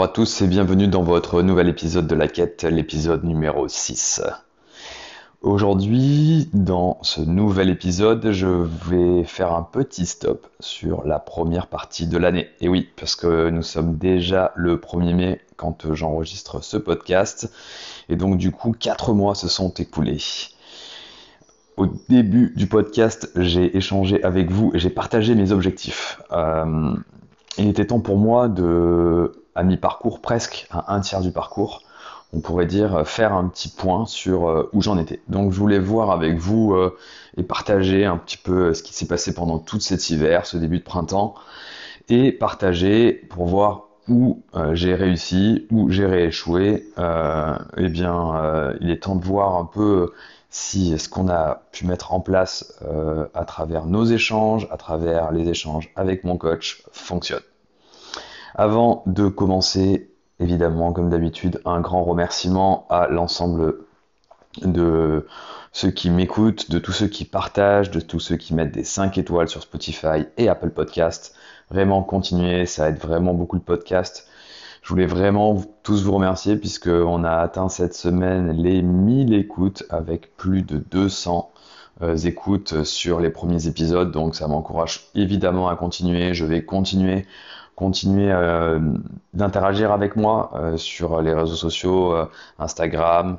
Bonjour à tous et bienvenue dans votre nouvel épisode de la quête, l'épisode numéro 6. Aujourd'hui, dans ce nouvel épisode, je vais faire un petit stop sur la première partie de l'année. Et oui, parce que nous sommes déjà le 1er mai quand j'enregistre ce podcast. Et donc du coup, 4 mois se sont écoulés. Au début du podcast, j'ai échangé avec vous et j'ai partagé mes objectifs. Euh, il était temps pour moi de à mi-parcours, presque à un tiers du parcours, on pourrait dire euh, faire un petit point sur euh, où j'en étais. Donc je voulais voir avec vous euh, et partager un petit peu ce qui s'est passé pendant tout cet hiver, ce début de printemps, et partager pour voir où j'ai réussi, où j'ai rééchoué. eh bien, il est temps de voir un peu si ce qu'on a pu mettre en place à travers nos échanges, à travers les échanges avec mon coach, fonctionne. Avant de commencer, évidemment, comme d'habitude, un grand remerciement à l'ensemble de ceux qui m'écoutent, de tous ceux qui partagent, de tous ceux qui mettent des 5 étoiles sur Spotify et Apple Podcast. Vraiment continuez, ça aide vraiment beaucoup le podcast. Je voulais vraiment tous vous remercier puisqu'on a atteint cette semaine les 1000 écoutes avec plus de 200 euh, écoutes sur les premiers épisodes. Donc ça m'encourage évidemment à continuer. Je vais continuer continuer euh, d'interagir avec moi euh, sur les réseaux sociaux, euh, Instagram.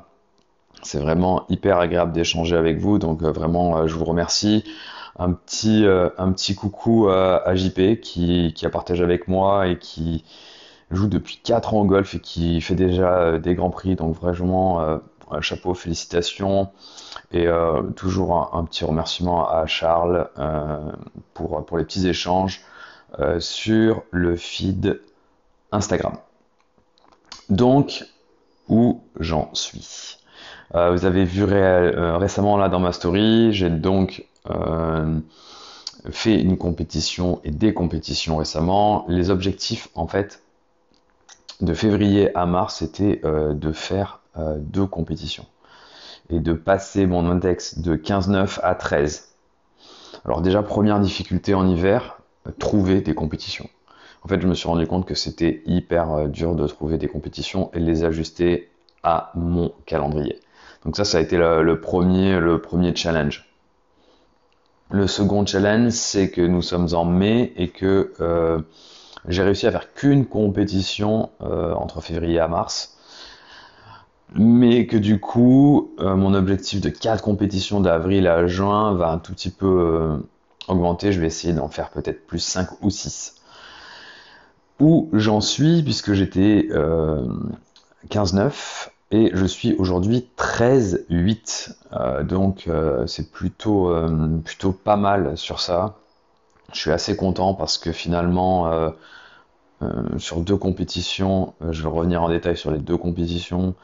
C'est vraiment hyper agréable d'échanger avec vous, donc vraiment je vous remercie. Un petit, un petit coucou à, JP qui, qui, a partagé avec moi et qui joue depuis 4 ans au golf et qui fait déjà des grands prix, donc vraiment chapeau, félicitations. Et toujours un, petit remerciement à Charles pour, pour les petits échanges. Euh, sur le feed Instagram. Donc, où j'en suis euh, Vous avez vu euh, récemment là dans ma story, j'ai donc fait une compétition et des compétitions récemment. Les objectifs, en fait, de février à mars, c'était de faire deux compétitions et de passer mon index de 15-9 à 13. Alors déjà, première difficulté en hiver, trouver des compétitions. En fait, je me suis rendu compte que c'était hyper euh, dur de trouver des compétitions et les ajuster à mon calendrier. Donc ça, ça a été le, premier, le premier challenge. Le second challenge, c'est que nous sommes en mai et que euh, j'ai réussi à faire qu'une compétition euh, entre février à mars. Mais que du coup, mon objectif de quatre compétitions d'avril à juin va un tout petit peu augmenter, je vais essayer d'en faire peut-être plus 5 ou 6. Où j'en suis, puisque j'étais 15-9 euh, et je suis aujourd'hui 13-8. Euh, donc euh, c'est plutôt, plutôt pas mal sur ça. Je suis assez content parce que finalement, sur deux compétitions, je vais revenir en détail sur les deux compétitions,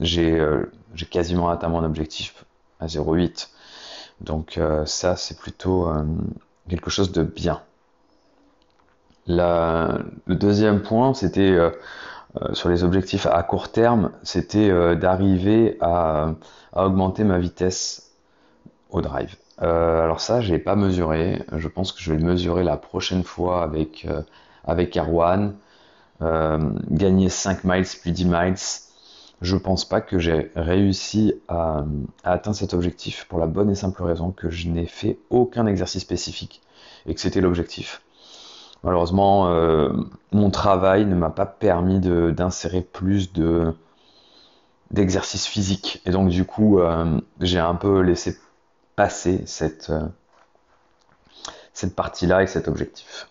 j'ai quasiment atteint mon objectif à 0,8. Donc euh, ça, c'est plutôt euh, quelque chose de bien. le deuxième point, c'était euh, sur les objectifs à court terme, c'était d'arriver à, augmenter ma vitesse au drive. alors ça, j'ai pas mesuré. Je pense que je vais le mesurer la prochaine fois avec avec Erwan. gagner 5 miles puis 10 miles, je pense pas que j'ai réussi à, atteindre cet objectif pour la bonne et simple raison que je n'ai fait aucun exercice spécifique et que c'était l'objectif. Malheureusement, euh, mon travail ne m'a pas permis d'insérer plus de d'exercices physiques et donc du coup euh, j'ai un peu laissé passer cette euh, cette partie-là et cet objectif.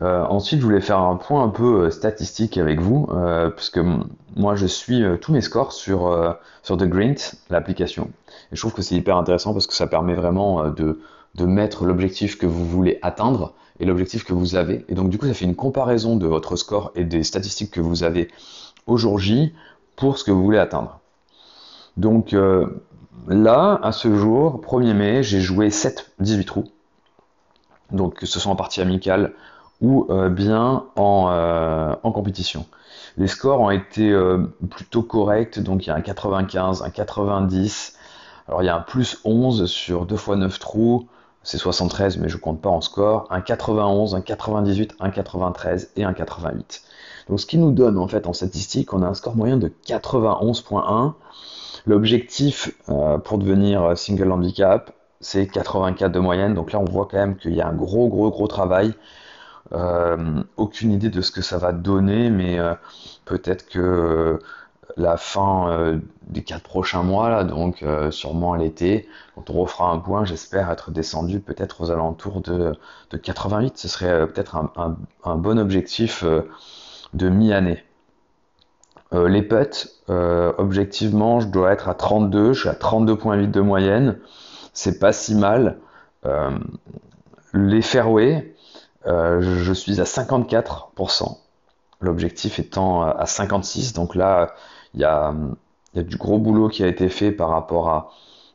Euh, ensuite, je voulais faire un point un peu euh, statistique avec vous, euh, puisque moi je suis tous mes scores sur, sur The Grint, l'application. Et je trouve que c'est hyper intéressant parce que ça permet vraiment de, de mettre l'objectif que vous voulez atteindre et l'objectif que vous avez. Et donc du coup, ça fait une comparaison de votre score et des statistiques que vous avez aujourd'hui pour ce que vous voulez atteindre. Donc là, à ce jour, 1er mai, j'ai joué 7 18 trous. Donc que ce soit en partie amicale ou euh, bien euh, en, compétition. Les scores ont été euh, plutôt corrects, donc il y a un 95, un 90, alors il y a un plus 11 sur 2 x 9 trous, c'est 73 mais je compte pas en score, un 91, un 98, un 93 et un 88. Donc ce qui nous donne en fait en statistique, on a un score moyen de 91.1. L'objectif pour devenir single handicap, c'est 84 de moyenne. Donc là, on voit quand même qu'il y a un gros, gros, gros travail. Aucune idée de ce que ça va donner, mais peut-être que la fin euh, des quatre prochains mois, là, donc euh, sûrement l'été, quand on refera un point, j'espère être descendu peut-être aux alentours de, 88. Ce serait euh, peut-être un, bon objectif de mi-année. les putts, objectivement, je dois être à 32, je suis à 32.8 de moyenne, c'est pas si mal. les fairways, je suis à 54%, l'objectif étant à 56, donc là, il y a, du gros boulot qui a été fait par rapport à,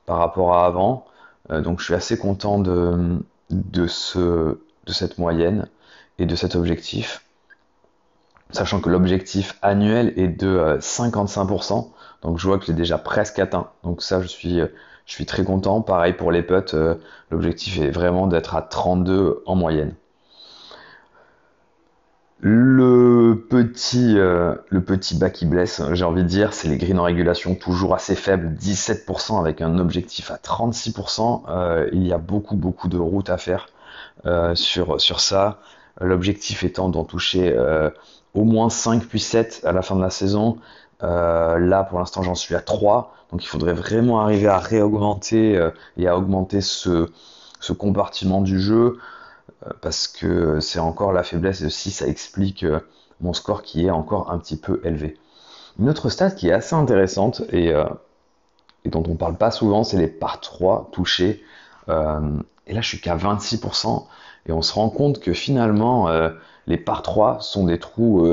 avant. Euh, donc je suis assez content de, de, ce, de cette moyenne et de cet objectif. Sachant que l'objectif annuel est de 55%. Euh, donc je vois que j'ai déjà presque atteint. Donc ça, je suis, je très content. Pareil pour les putts, euh, l'objectif est vraiment d'être à 32 en moyenne. Le petit, euh, le petit bas qui blesse, j'ai envie de dire, c'est les greens en régulation toujours assez faibles, 17% avec un objectif à 36%. Euh, il y a beaucoup, beaucoup de routes à faire euh, sur, sur ça. L'objectif étant d'en toucher au moins 5 puis 7 à la fin de la saison. là, pour l'instant, j'en suis à 3. Donc, il faudrait vraiment arriver à réaugmenter et à augmenter ce, ce compartiment du jeu. Euh, parce que c'est encore la faiblesse et aussi ça explique euh, mon score qui est encore un petit peu élevé. Une autre stat qui est assez intéressante et, euh, dont on parle pas souvent, c'est les par 3 touchés. et là, je suis qu'à 26%. Et on se rend compte que finalement, les par 3 sont des trous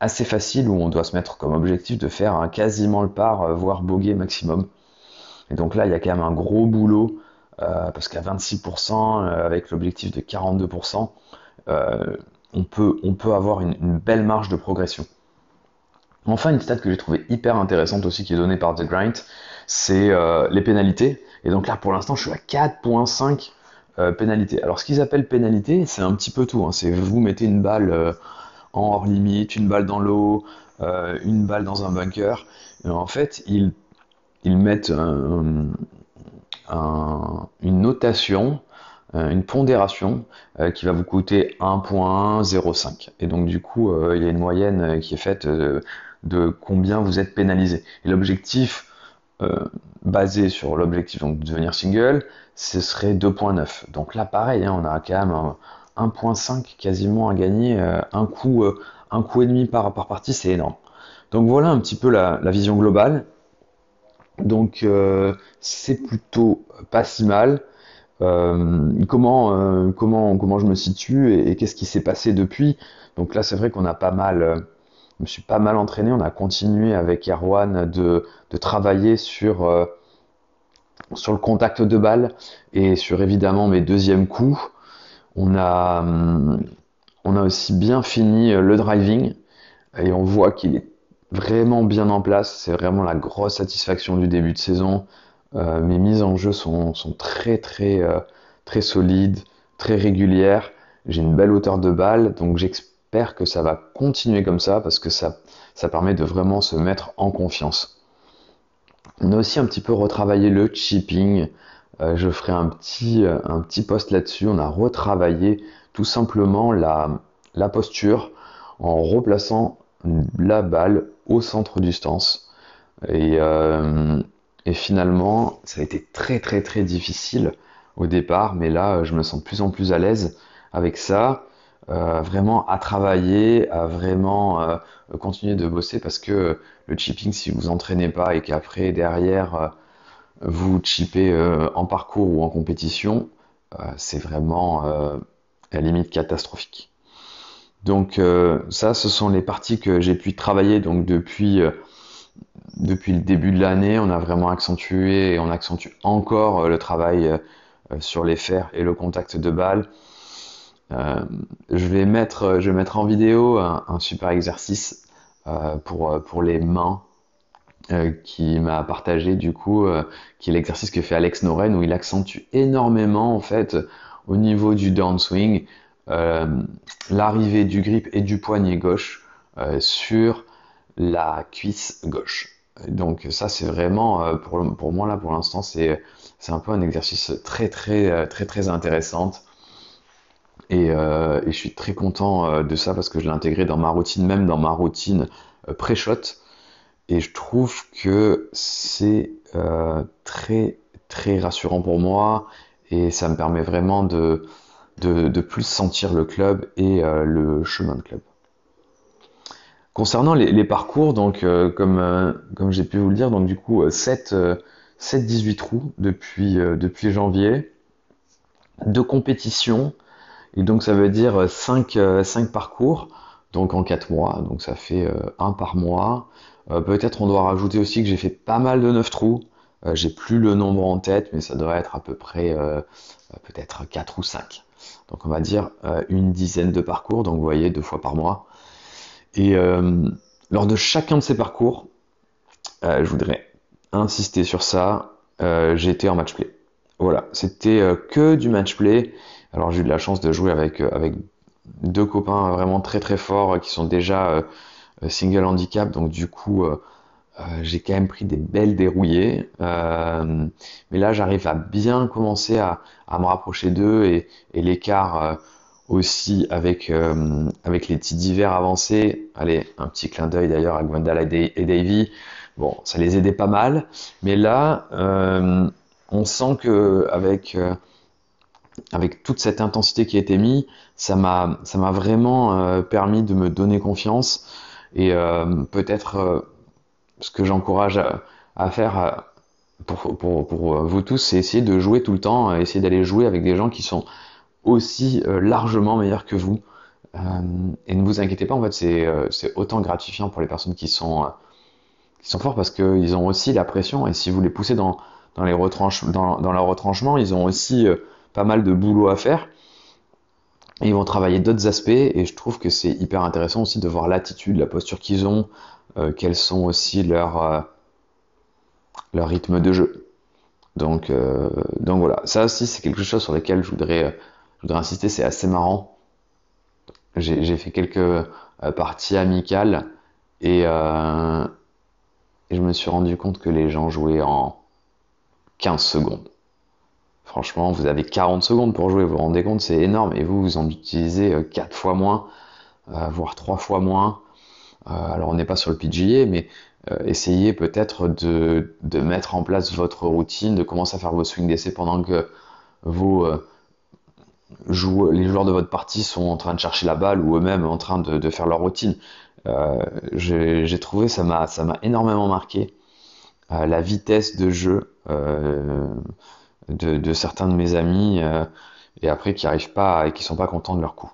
assez faciles où on doit se mettre comme objectif de faire quasiment le par, voire bogey maximum. Et donc là, il y a quand même un gros boulot parce qu'à 26%, euh, avec l'objectif de 42%, euh, on, peut, avoir une, belle marge de progression. Enfin, une stat que j'ai trouvé hyper intéressante aussi, qui est donnée par The Grind, c'est les pénalités. Et donc là, pour l'instant, je suis à 4.5 pénalités. Alors, ce qu'ils appellent pénalité, c'est un petit peu tout. Hein. C'est vous mettez une balle en hors limite, une balle dans l'eau, une balle dans un bunker. En fait, ils, ils mettent un, une notation, euh, une pondération euh, qui va vous coûter 1.05. Et donc du coup, euh, il y a une moyenne qui est faite de combien vous êtes pénalisé. Et l'objectif basé sur l'objectif de devenir single, ce serait 2.9. Donc là, pareil, hein, on a quand même 1.5 quasiment à gagner, un coup, un coup et demi par partie, c'est énorme. Donc voilà un petit peu la vision globale. Donc euh, c'est plutôt pas si mal. Euh, comment, euh, comment, comment je me situe et, qu'est-ce qui s'est passé depuis? Donc là, c'est vrai qu'on a pas mal, je me suis pas mal entraîné. On a continué avec Erwan de, travailler sur, sur le contact de balle et sur évidemment mes deuxièmes coups. On a, on a aussi bien fini le driving et on voit qu'il est vraiment bien en place. C'est vraiment la grosse satisfaction du début de saison. Euh, mes mises en jeu sont, très très euh, très solides, très régulières. J'ai une belle hauteur de balle, donc j'espère que ça va continuer comme ça parce que ça, ça permet de vraiment se mettre en confiance. On a aussi un petit peu retravaillé le chipping. Euh, je ferai un petit, un petit post là-dessus. On a retravaillé tout simplement la, la posture en replaçant la balle au centre du stance. Euh, et, finalement, ça a été très très très difficile au départ, mais là, je me sens de plus en plus à l'aise avec ça. Euh, vraiment à travailler, à vraiment euh, continuer de bosser parce que le chipping, si vous entraînez pas et qu'après derrière vous chippez en parcours ou en compétition, c'est vraiment à la limite catastrophique. Donc euh, ça, ce sont les parties que j'ai pu travailler donc depuis euh, depuis le début de l'année. On a vraiment accentué et on accentue encore euh, le travail sur les fers et le contact de balle. je vais mettre je vais mettre en vidéo un, super exercice pour pour les mains qui m'a partagé du coup, qui est l'exercice que fait Alex Noren où il accentue énormément en fait au niveau du downswing l'arrivée du grip et du poignet gauche sur la cuisse gauche. Donc ça c'est vraiment pour, pour, moi là pour l'instant c'est un peu un exercice très très très très intéressant. Et, et je suis très content de ça parce que je l'ai intégré dans ma routine même dans ma routine pré-shot. Et je trouve que c'est très très rassurant pour moi. Et ça me permet vraiment de, de, plus sentir le club et euh, le chemin de club. Concernant les, parcours, donc euh, comme, euh, comme j'ai pu vous le dire, donc du coup 7, 7 18 trous depuis, depuis janvier, deux compétitions, et donc ça veut dire 5, 5 parcours, donc en 4 mois, donc ça fait un par mois. Peut-être on doit rajouter aussi que j'ai fait pas mal de 9 trous, euh, j'ai plus le nombre en tête, mais ça devrait être à peu près euh, peut-être 4 ou 5. Donc on va dire euh, une dizaine de parcours, donc vous voyez deux fois par mois. Et lors de chacun de ces parcours, je voudrais insister sur ça, été en match play. Voilà, c'était que du match play. Alors j'ai eu de la chance de jouer avec, avec deux copains vraiment très très forts qui sont déjà single handicap, donc du coup euh, j'ai quand même pris des belles dérouillées, euh, mais là j'arrive à bien commencer à, me rapprocher d'eux et, l'écart euh, aussi avec, avec les petits divers avancés. Allez, un petit clin d'œil d'ailleurs à Gwendal et, Davy. Bon, ça les aidait pas mal, mais là on sent que avec avec toute cette intensité qui a été mise, ça m'a vraiment permis de me donner confiance et peut-être ce que j'encourage à, faire euh, pour, euh, vous tous, c'est essayer de jouer tout le temps, essayer d'aller jouer avec des gens qui sont aussi euh, largement meilleurs que vous. et ne vous inquiétez pas, en fait, c'est autant gratifiant pour les personnes qui sont, qui sont forts parce qu'ils ont aussi la pression. Et si vous les poussez dans, dans, leur retranchement, ils ont aussi pas mal de boulot à faire. Ils vont travailler d'autres aspects. Et je trouve que c'est hyper intéressant aussi de voir l'attitude, la posture qu'ils ont, euh, quels sont aussi leurs euh, leur rythme de jeu. Donc, euh, donc voilà, ça aussi c'est quelque chose sur lequel je voudrais, je voudrais insister, c'est assez marrant. J'ai fait quelques parties amicales et, et, je me suis rendu compte que les gens jouaient en 15 secondes. Franchement, vous avez 40 secondes pour jouer, vous vous rendez compte, c'est énorme. Et vous, vous en utilisez 4 fois moins, voire 3 fois moins. Euh, alors on n'est pas sur le PGA, mais euh, essayez peut-être de, mettre en place votre routine, de commencer à faire vos swings d'essai pendant que euh, les joueurs de votre partie sont en train de chercher la balle ou eux-mêmes en train de, faire leur routine. J'ai trouvé, ça m'a énormément marqué, la vitesse de jeu de, certains de mes amis et après qui arrivent pas et qui sont pas contents de leur coup.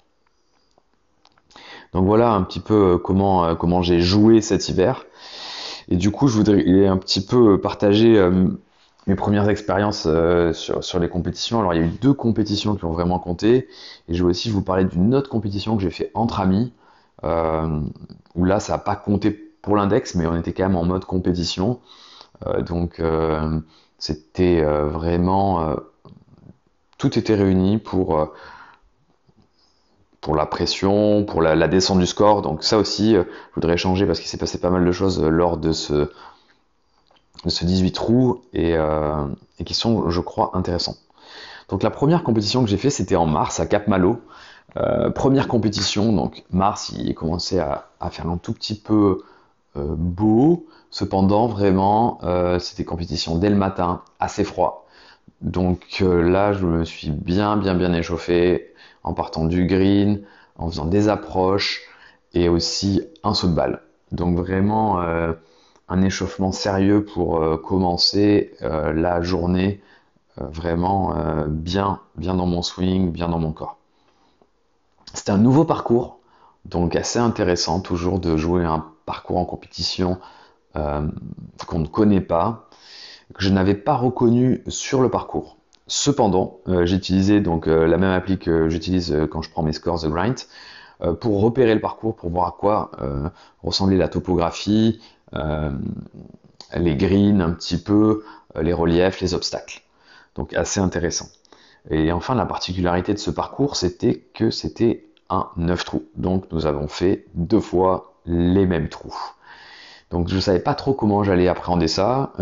Donc voilà un petit peu euh, comment, euh, comment j'ai joué cet hiver. Et du coup, je voudrais un petit peu partager euh, mes premières expériences sur, sur, les compétitions. Alors, il y a eu deux compétitions qui ont vraiment compté. Et je vais aussi vous parler d'une autre compétition que j'ai fait entre amis, où là, ça n'a pas compté pour l'index, mais on était quand même en mode compétition. donc, c'était vraiment... tout était réuni pour pour la pression, pour la, descente du score. Donc ça aussi, euh, je voudrais échanger parce qu'il s'est passé pas mal de choses euh, lors de ce, ce 18 trous euh, et, qui sont, je crois, intéressants. Donc la première compétition que j'ai fait, c'était en mars à Cap Malo. première compétition, donc mars, il commençait à, à faire un tout petit peu beau. Cependant, vraiment, c'était compétition dès le matin, assez froid. Donc là, je me suis bien, bien, bien échauffé en partant du green, en faisant des approches et aussi un saut de balle. Donc vraiment euh, un échauffement sérieux pour euh, commencer euh, la journée vraiment bien, bien dans mon swing, bien dans mon corps. C'était un nouveau parcours, donc assez intéressant toujours de jouer un parcours en compétition qu'on ne connaît pas, que je n'avais pas reconnu sur le parcours. Cependant, euh, j'ai utilisé donc euh, la même appli que j'utilise euh, quand je prends mes scores The Grind pour repérer le parcours, pour voir à quoi ressemblait la topographie, les greens un petit peu, les reliefs, les obstacles. Donc assez intéressant. Et enfin, la particularité de ce parcours, c'était que c'était un 9 trous. Donc nous avons fait deux fois les mêmes trous. Donc je ne savais pas trop comment j'allais appréhender ça.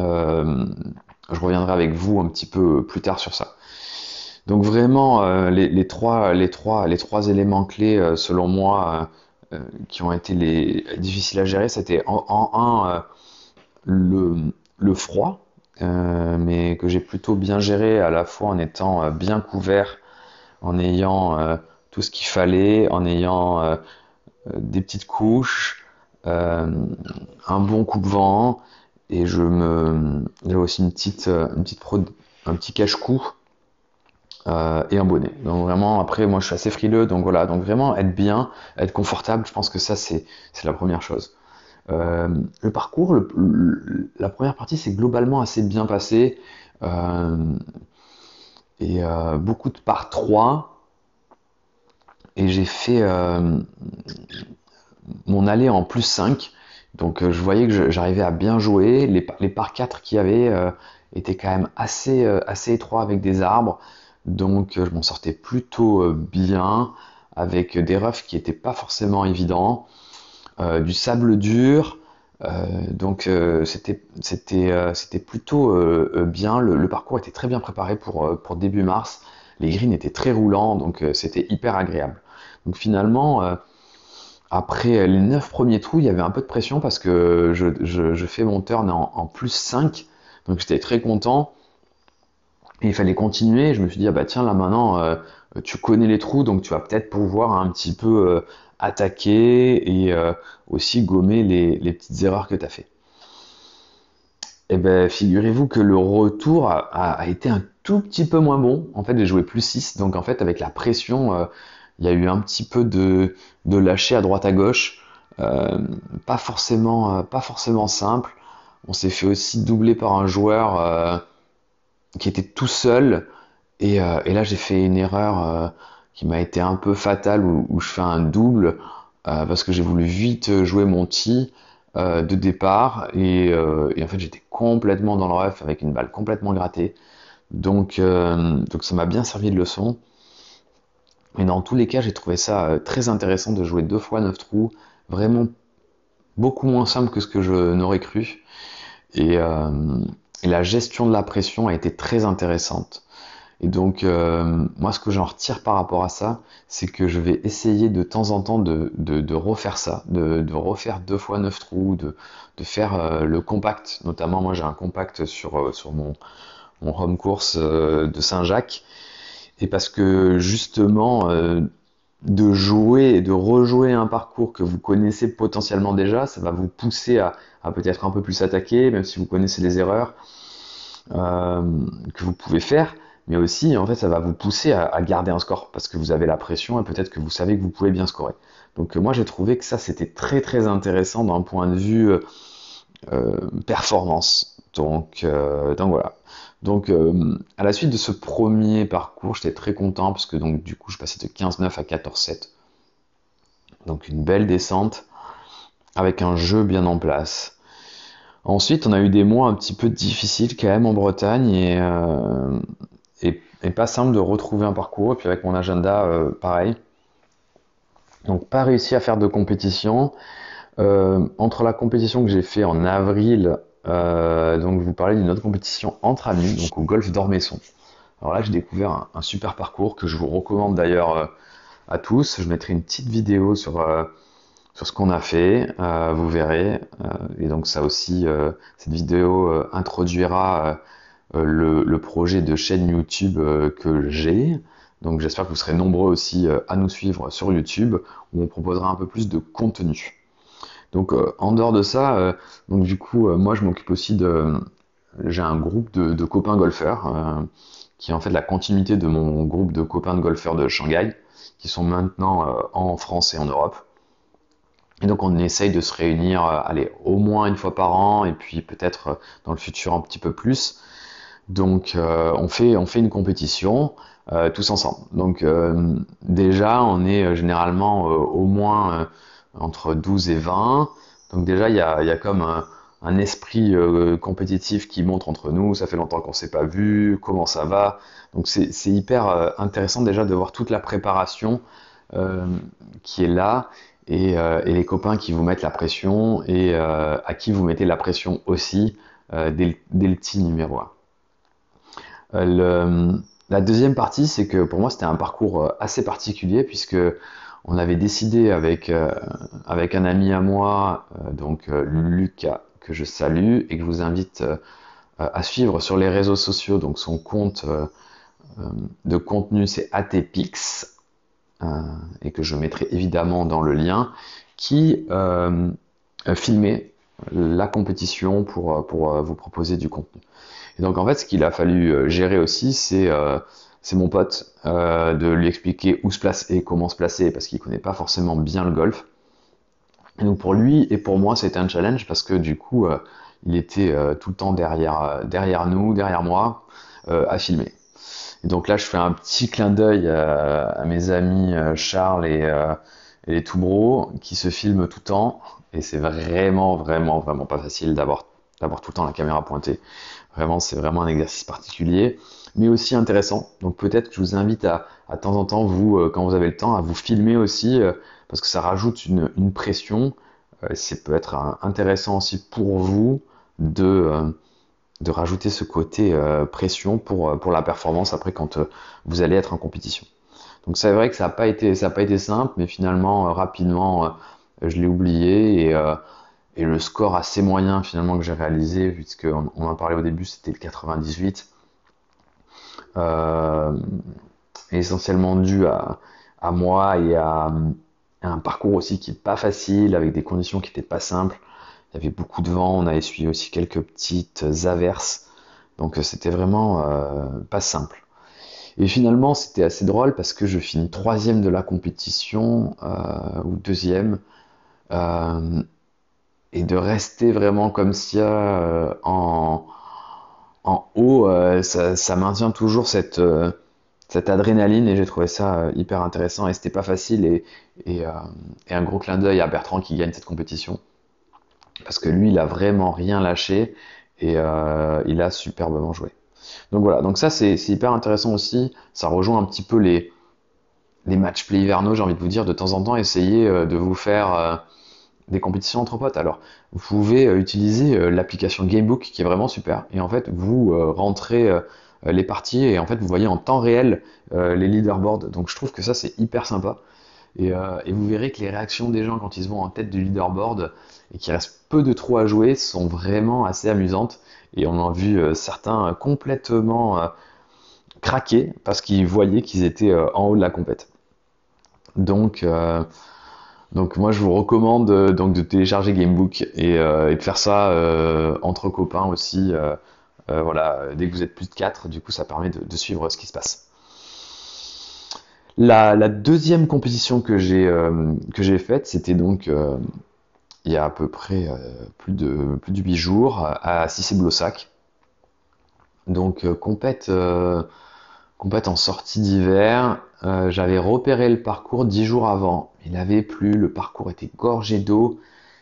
Euh, je reviendrai avec vous un petit peu plus tard sur ça. Donc vraiment, euh, les, trois, éléments clés, euh, selon moi, qui ont été les difficiles à gérer, c'était en, un le, froid, mais que j'ai plutôt bien géré à la fois en étant bien couvert, en ayant tout ce qu'il fallait, en ayant des petites couches, euh, un bon coupe-vent et je me j'ai aussi une petite une petite un petit cache-cou euh, et un bonnet. Donc vraiment après moi je suis assez frileux donc voilà donc vraiment être bien, être confortable, je pense que ça c'est la première chose. Euh, le parcours, la première partie s'est globalement assez bien passé et beaucoup de par 3 et j'ai fait mon allée en plus 5. Donc euh, je voyais que j'arrivais à bien jouer. Les, les par 4 qu'il y avait euh, étaient quand même assez, euh, assez étroits avec des arbres. Donc je m'en sortais plutôt bien avec des roughs qui n'étaient pas forcément évidents. du sable dur. donc c'était c'était plutôt bien. Le, parcours était très bien préparé pour, pour début mars. Les greens étaient très roulants, donc c'était hyper agréable. Donc finalement, après les 9 premiers trous, il y avait un peu de pression parce que je, fais mon turn en, plus 5. Donc j'étais très content. Et il fallait continuer. Je me suis dit, ah bah tiens, là maintenant, euh, tu connais les trous, donc tu vas peut-être pouvoir un petit peu euh, attaquer et euh, aussi gommer les, petites erreurs que tu as fait. Et eh ben figurez-vous que le retour a, a, été un tout petit peu moins bon. En fait, j'ai joué plus 6, donc en fait, avec la pression il y a eu un petit peu de, lâcher à droite à gauche, euh, pas forcément, euh, pas forcément simple. On s'est fait aussi doubler par un joueur euh, qui était tout seul, et, là j'ai fait une erreur qui m'a été un peu fatale où, je fais un double parce que j'ai voulu vite jouer mon tee de départ et, en fait j'étais complètement dans le ref avec une balle complètement grattée. Donc ça m'a bien servi de leçon. Mais dans tous les cas, j'ai trouvé ça euh, très intéressant de jouer deux fois 9 trous, vraiment beaucoup moins simple que ce que je n'aurais cru. Euh, et, la gestion de la pression a été très intéressante. Et donc, euh, moi, ce que j'en retire par rapport à ça, c'est que je vais essayer de temps en temps de, refaire ça, de, refaire deux fois 9 trous, de, faire le compact. Notamment, moi, j'ai un compact sur, sur mon, mon home course de Saint-Jacques et parce que justement, euh, de jouer et de rejouer un parcours que vous connaissez potentiellement déjà, ça va vous pousser à, peut-être un peu plus attaquer, même si vous connaissez les erreurs euh, que vous pouvez faire. Mais aussi, en fait, ça va vous pousser à, garder un score parce que vous avez la pression et peut-être que vous savez que vous pouvez bien scorer. Donc moi, j'ai trouvé que ça, c'était très très intéressant d'un point de vue euh, performance. Donc, donc voilà. Donc, euh, à la suite de ce premier parcours, j'étais très content parce que donc du coup, je passais de 15-9 à 14-7. Donc, une belle descente avec un jeu bien en place. Ensuite, on a eu des mois un petit peu difficiles quand même en Bretagne et, euh, pas simple de retrouver un parcours. Et puis avec mon agenda, euh, pareil. Donc, pas réussi à faire de compétition. entre la compétition que j'ai fait en avril euh, donc, je vous parlais d'une autre compétition entre amis, donc au golf d'Ormesson. Alors là, j'ai découvert un, super parcours que je vous recommande d'ailleurs euh, à tous. Je mettrai une petite vidéo sur, euh, sur ce qu'on a fait, vous verrez. et donc, ça aussi, cette vidéo introduira le, le, projet de chaîne YouTube que j'ai. Donc, j'espère que vous serez nombreux aussi à nous suivre sur YouTube où on proposera un peu plus de contenu. Donc euh, en dehors de ça, euh, donc du coup, euh, moi je m'occupe aussi de, j'ai un groupe de, copains golfeurs qui est en fait la continuité de mon groupe de copains de golfeurs de Shanghai, qui sont maintenant en France et en Europe. Et donc on essaye de se réunir, allez, au moins une fois par an, et puis peut-être dans le futur un petit peu plus. Donc on fait on fait une compétition tous ensemble. Donc déjà on est généralement au moins entre 12 et 20. Donc déjà, il y a, comme un, esprit euh, compétitif qui montre entre nous. Ça fait longtemps qu'on s'est pas vu, comment ça va? Donc c'est hyper euh, intéressant déjà de voir toute la préparation euh, qui est là et, les copains qui vous mettent la pression et à qui vous mettez la pression aussi dès, le petit numéro 1. la deuxième partie, c'est que pour moi c'était un parcours assez particulier puisque on avait décidé avec, avec un ami à moi, donc Lucas, que je salue et que je vous invite à suivre sur les réseaux sociaux. Donc son compte de contenu c'est ATPix et que je mettrai évidemment dans le lien, qui euh, filmait la compétition pour, pour vous proposer du contenu. Et donc en fait, ce qu'il a fallu gérer aussi, c'est c'est mon pote, de lui expliquer où se placer et comment se placer, parce qu'il connaît pas forcément bien le golf. Donc pour lui et pour moi, c'était un challenge parce que du coup, il était tout le temps derrière, derrière nous, derrière moi, à filmer. Et donc là, je fais un petit clin d'œil à, mes amis euh, Charles et, euh, et les Toubro qui se filment tout le temps. Et c'est vraiment, vraiment, vraiment pas facile d'avoir tout le temps la caméra pointée. Vraiment, c'est vraiment un exercice particulier, mais aussi intéressant. Donc peut-être que je vous invite à, à temps en temps, vous, euh, quand vous avez le temps, à vous filmer aussi, parce que ça rajoute une, pression. c'est peut être intéressant aussi pour vous de de rajouter ce côté euh, pression pour, euh, pour la performance après quand euh, vous allez être en compétition. Donc c'est vrai que ça n'a pas été pas été simple, mais finalement rapidement je l'ai oublié et, et le score assez moyen finalement que j'ai réalisé, puisque on, en parlait au début, c'était le 98, essentiellement dû à, moi et à, un parcours aussi qui n'est pas facile, avec des conditions qui n'étaient pas simples. Il y avait beaucoup de vent, on a essuyé aussi quelques petites averses. Donc euh, c'était vraiment euh, pas simple. Et finalement, c'était assez drôle parce que je finis troisième de la compétition euh, ou deuxième. et de rester vraiment comme ça en, en haut, ça, maintient toujours cette, cette adrénaline et j'ai trouvé ça hyper intéressant et c'était pas facile et, un gros clin d'œil à Bertrand qui gagne cette compétition parce que lui, il a vraiment rien lâché et euh, il a superbement joué. Donc voilà, donc ça c'est hyper intéressant aussi. Ça rejoint un petit peu les, les match play hivernaux, j'ai envie de vous dire, de temps en temps, essayez euh, de vous faire euh, des compétitions entre potes. Alors, vous pouvez utiliser l'application Gamebook qui est vraiment super. Et en fait, vous rentrez les parties et en fait, vous voyez en temps réel les leaderboards. Donc, je trouve que ça, c'est hyper sympa. Et, vous verrez que les réactions des gens quand ils se vont en tête du leaderboard, et qui reste peu de trous à jouer sont vraiment assez amusantes. Et on a vu euh, certains complètement euh, craquer parce qu'ils voyaient qu'ils étaient euh, en haut de la compète. Donc, donc moi je vous recommande donc de télécharger Gamebook et, et de faire ça entre copains aussi. voilà, dès que vous êtes plus de 4, du coup ça permet de, suivre ce qui se passe. La, deuxième compétition que j'ai que j'ai faite, c'était donc il y a à peu près euh, plus, de, plus de 8 jours à Cissé-Blossac. Donc euh, compète, euh, compète en sortie d'hiver. J'avais repéré le parcours 10 jours avant. Il avait plu, le parcours était gorgé d'eau.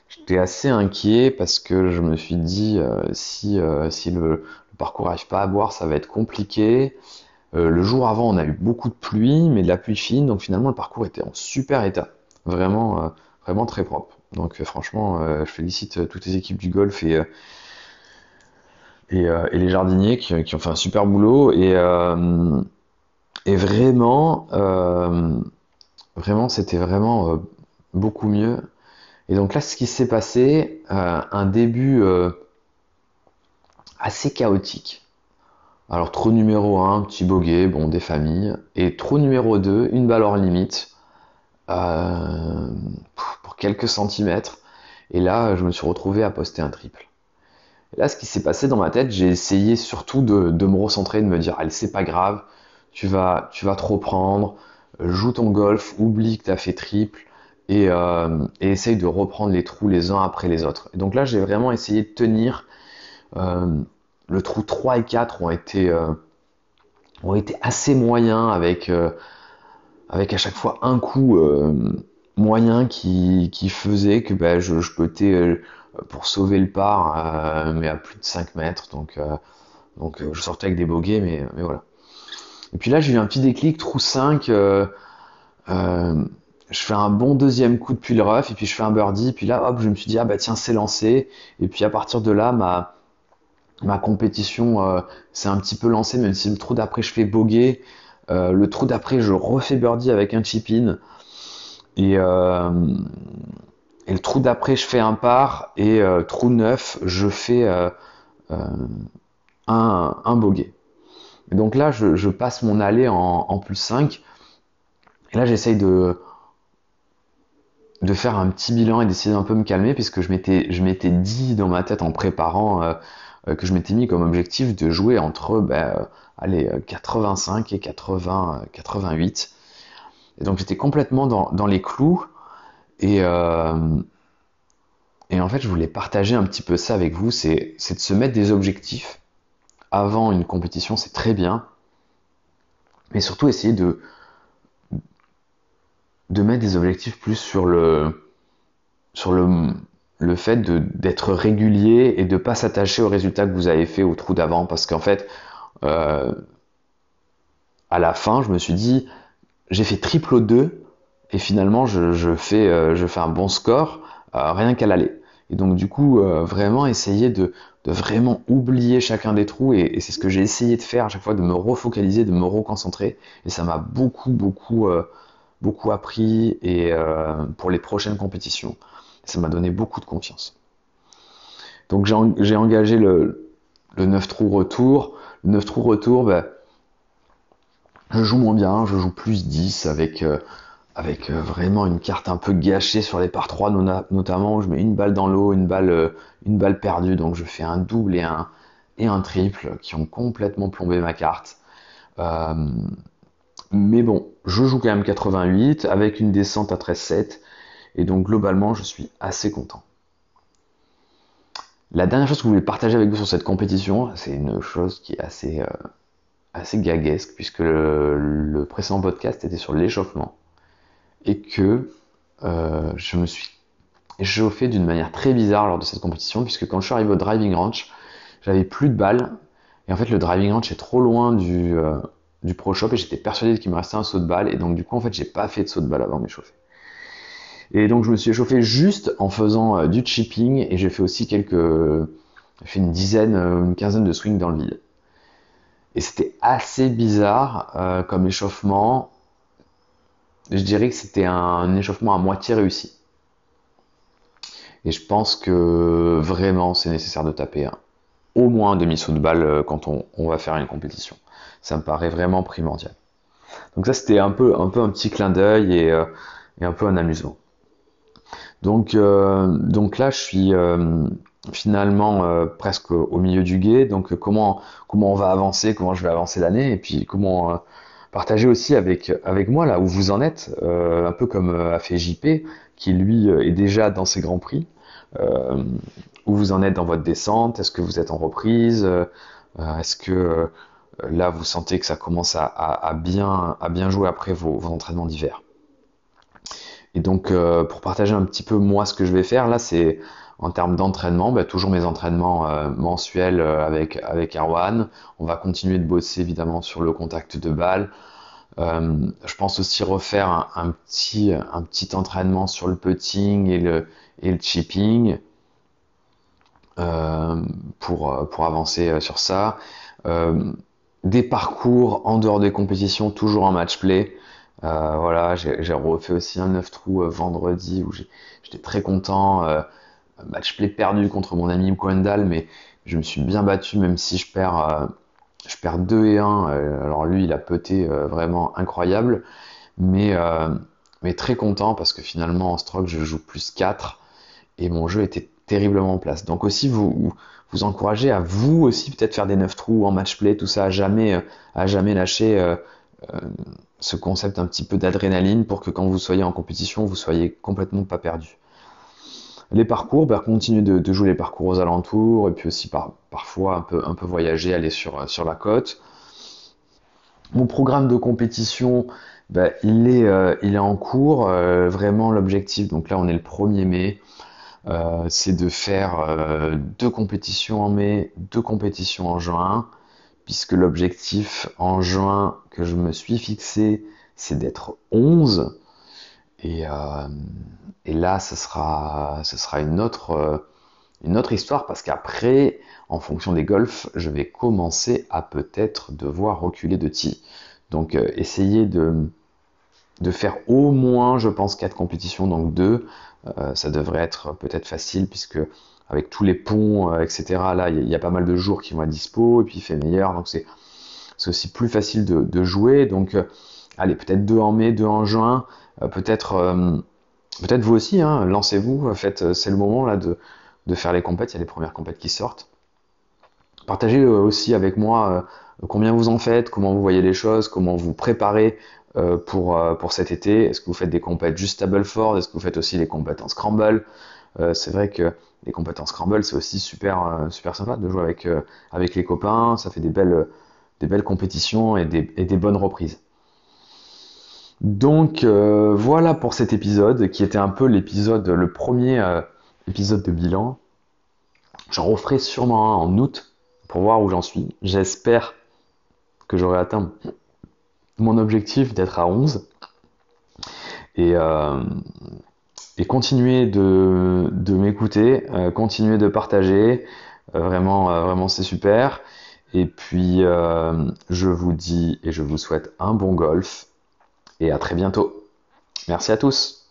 J'étais assez inquiet parce que je me suis dit si, si le, parcours n'arrive pas à boire, ça va être compliqué. le jour avant, on a eu beaucoup de pluie, mais de la pluie fine, donc finalement le parcours était en super état, vraiment, vraiment très propre. Donc euh, franchement, euh, je félicite euh, toutes les équipes du golf et, et, les jardiniers qui, ont fait un super boulot. Et, et vraiment, vraiment, c'était vraiment beaucoup mieux. Et donc là, ce qui s'est passé, un début assez chaotique. Alors, trou numéro 1, petit bogey, bon, des familles. Et trou numéro 2, une balle hors limite. Euh, pour quelques centimètres. Et là, je me suis retrouvé à poster un triple. Et là, ce qui s'est passé dans ma tête, j'ai essayé surtout de, me recentrer, de me dire, allez, c'est pas grave, tu vas, tu vas trop prendre, joue ton golf, oublie que tu as fait triple, et, euh, et, essaye de reprendre les trous les uns après les autres. Et donc là, j'ai vraiment essayé de tenir. Euh, le trou 3 et 4 ont été, euh, ont été assez moyens avec, avec à chaque fois un coup moyen qui, qui, faisait que ben, je, je euh, pour sauver le par, euh, mais à plus de 5 mètres. Donc, donc je sortais avec des bogeys, mais, mais voilà. Et puis là, j'ai eu un petit déclic, trou 5. je fais un bon deuxième coup depuis le rough et puis je fais un birdie. Puis là, hop, je me suis dit, ah bah tiens, c'est lancé. Et puis à partir de là, ma, ma compétition euh, s'est un petit peu lancée, même si le trou d'après, je fais bogey. Euh, le trou d'après, je refais birdie avec un chip-in. Et, euh, et le trou d'après, je fais un par. Et trou neuf, je fais un, un bogey. Donc là, je, passe mon allée en, plus 5. Et là, j'essaye de de faire un petit bilan et d'essayer d'un peu me calmer puisque je m'étais je m'étais dit dans ma tête en préparant euh, euh, que je m'étais mis comme objectif de jouer entre ben, euh, allez 85 et 80 88 donc j'étais complètement dans, les clous. Et et en fait je voulais partager un petit peu ça avec vous. C'est de se mettre des objectifs avant une compétition c'est très bien. Mais surtout essayer de mettre des objectifs plus sur le sur le, le fait d'être régulier et de pas s'attacher aux résultats que vous avez fait au trou d'avant. Parce qu'en fait euh, à la fin je me suis dit j'ai fait triple 2 et finalement je, je fais euh, je fais un bon score euh, rien qu'à l'aller et donc du coup vraiment essayer de, vraiment oublier chacun des trous et, c'est ce que j'ai essayé de faire à chaque fois de me refocaliser de me reconcentrer et ça m'a beaucoup beaucoup beaucoup appris et euh, pour les prochaines compétitions. Ça m'a donné beaucoup de confiance. Donc j'ai engagé le, le 9 trous retour. Le 9 trous retour, ben, je joue moins bien, je joue plus 10 avec, euh, euh, vraiment une carte un peu gâchée sur les par 3 notamment où je mets une balle dans l'eau, une balle, une balle perdue. Donc je fais un double et un, et un triple qui ont complètement plombé ma carte. Mais bon, je joue quand même 88 avec une descente à 13,7 et donc globalement je suis assez content. La dernière chose que je voulais partager avec vous sur cette compétition, c'est une chose qui est assez, euh, assez gaguesque puisque le, précédent podcast était sur l'échauffement et que euh, je me suis échauffé d'une manière très bizarre lors de cette compétition puisque quand je suis arrivé au driving range, j'avais plus de balles et en fait le driving range est trop loin du, euh, du Pro Shop et j'étais persuadé qu'il me restait un saut de balle et donc du coup en fait j'ai pas fait de saut de balle avant de m'échauffer. Et donc je me suis échauffé juste en faisant euh, du chipping et j'ai fait aussi quelques, j'ai fait une dizaine, une quinzaine de swings dans le vide. Et c'était assez bizarre euh, comme échauffement. Je dirais que c'était un, échauffement à moitié réussi. Et je pense que vraiment c'est nécessaire de taper au moins un demi-saut de balle quand on va faire une compétition. Ça me paraît vraiment primordial. Donc ça, c'était un peu, un petit clin d'œil et, euh, un peu un amusement. Euh, donc là, je suis euh, finalement presque au milieu du guet. Donc comment, comment on va avancer, comment je vais avancer l'année, et puis comment partager aussi avec, avec moi là où vous en êtes, un peu comme a fait JP, qui lui est déjà dans ses grands prix. où vous en êtes dans votre descente? Est-ce que vous êtes en reprise? Est-ce que là vous sentez que ça commence à, bien, à bien jouer après vos, entraînements d'hiver? Et donc euh, pour partager un petit peu moi ce que je vais faire, là c'est en termes d'entraînement, bah, toujours mes entraînements euh, mensuels euh, avec, avec Erwan. On va continuer de bosser évidemment sur le contact de balle. je pense aussi refaire un, petit, un petit entraînement sur le putting et le, et le chipping pour, pour avancer sur ça des parcours en dehors des compétitions, toujours en match play. Euh, voilà, j'ai refait aussi un 9 trous euh, vendredi où j'étais très content. Euh, match play perdu contre mon ami Kwendal, mais je me suis bien battu même si je perds, je perds 2 et 1. alors lui, il a peté vraiment incroyable, mais, très content parce que finalement en stroke, je joue plus 4 et mon jeu était terriblement en place. Donc aussi, vous, vous encouragez à vous aussi peut-être faire des 9 trous en match play, tout ça, à jamais, euh, à jamais lâcher euh, euh, ce concept un petit peu d'adrénaline pour que quand vous soyez en compétition, vous soyez complètement pas perdu. Les parcours, bah, continuer de, jouer les parcours aux alentours et puis aussi par, parfois un peu, voyager, aller sur, sur la côte. Mon programme de compétition, bah, il, est, il est en cours. vraiment l'objectif, donc là on est le 1er mai. Euh, c'est de faire euh, deux compétitions en mai, deux compétitions en juin, puisque l'objectif en juin que je me suis fixé, c'est d'être 11. Et, et là, ce sera, sera une autre, histoire parce qu'après, en fonction des golfs, je vais commencer à peut-être devoir reculer de ti. Donc, essayer de, de faire au moins, je pense, quatre compétitions, donc deux, ça devrait être peut-être facile puisque avec tous les ponts, euh, etc. Là, il y, a pas mal de jours qui vont être dispo, et puis il fait meilleur, donc c'est aussi plus facile de, jouer. Donc, euh, allez, peut-être deux en mai, deux en juin, euh, peut-être peut-être vous aussi, hein, lancez-vous, faites, c'est le moment là de, faire les compètes, il y a les premières compètes qui sortent. Partagez aussi avec moi combien vous en faites, comment vous voyez les choses, comment vous préparez pour, cet été. Est-ce que vous faites des compètes juste Stableford Est-ce que vous faites aussi les compètes en Scramble? C'est vrai que les compétences Scramble, c'est aussi super, euh, super sympa de jouer avec, euh, les copains. Ça fait des belles, des belles compétitions et des, et des bonnes reprises. Donc euh, voilà pour cet épisode qui était un peu l'épisode, le premier épisode de bilan. J'en referai sûrement un en août pour voir où j'en suis. J'espère que j'aurai atteint mon objectif d'être à 11. Et, et continuez de, de m'écouter, euh, continuez de partager. Euh, vraiment, euh, vraiment, c'est super. Et puis, je vous dis et je vous souhaite un bon golf et à très bientôt. Merci à tous.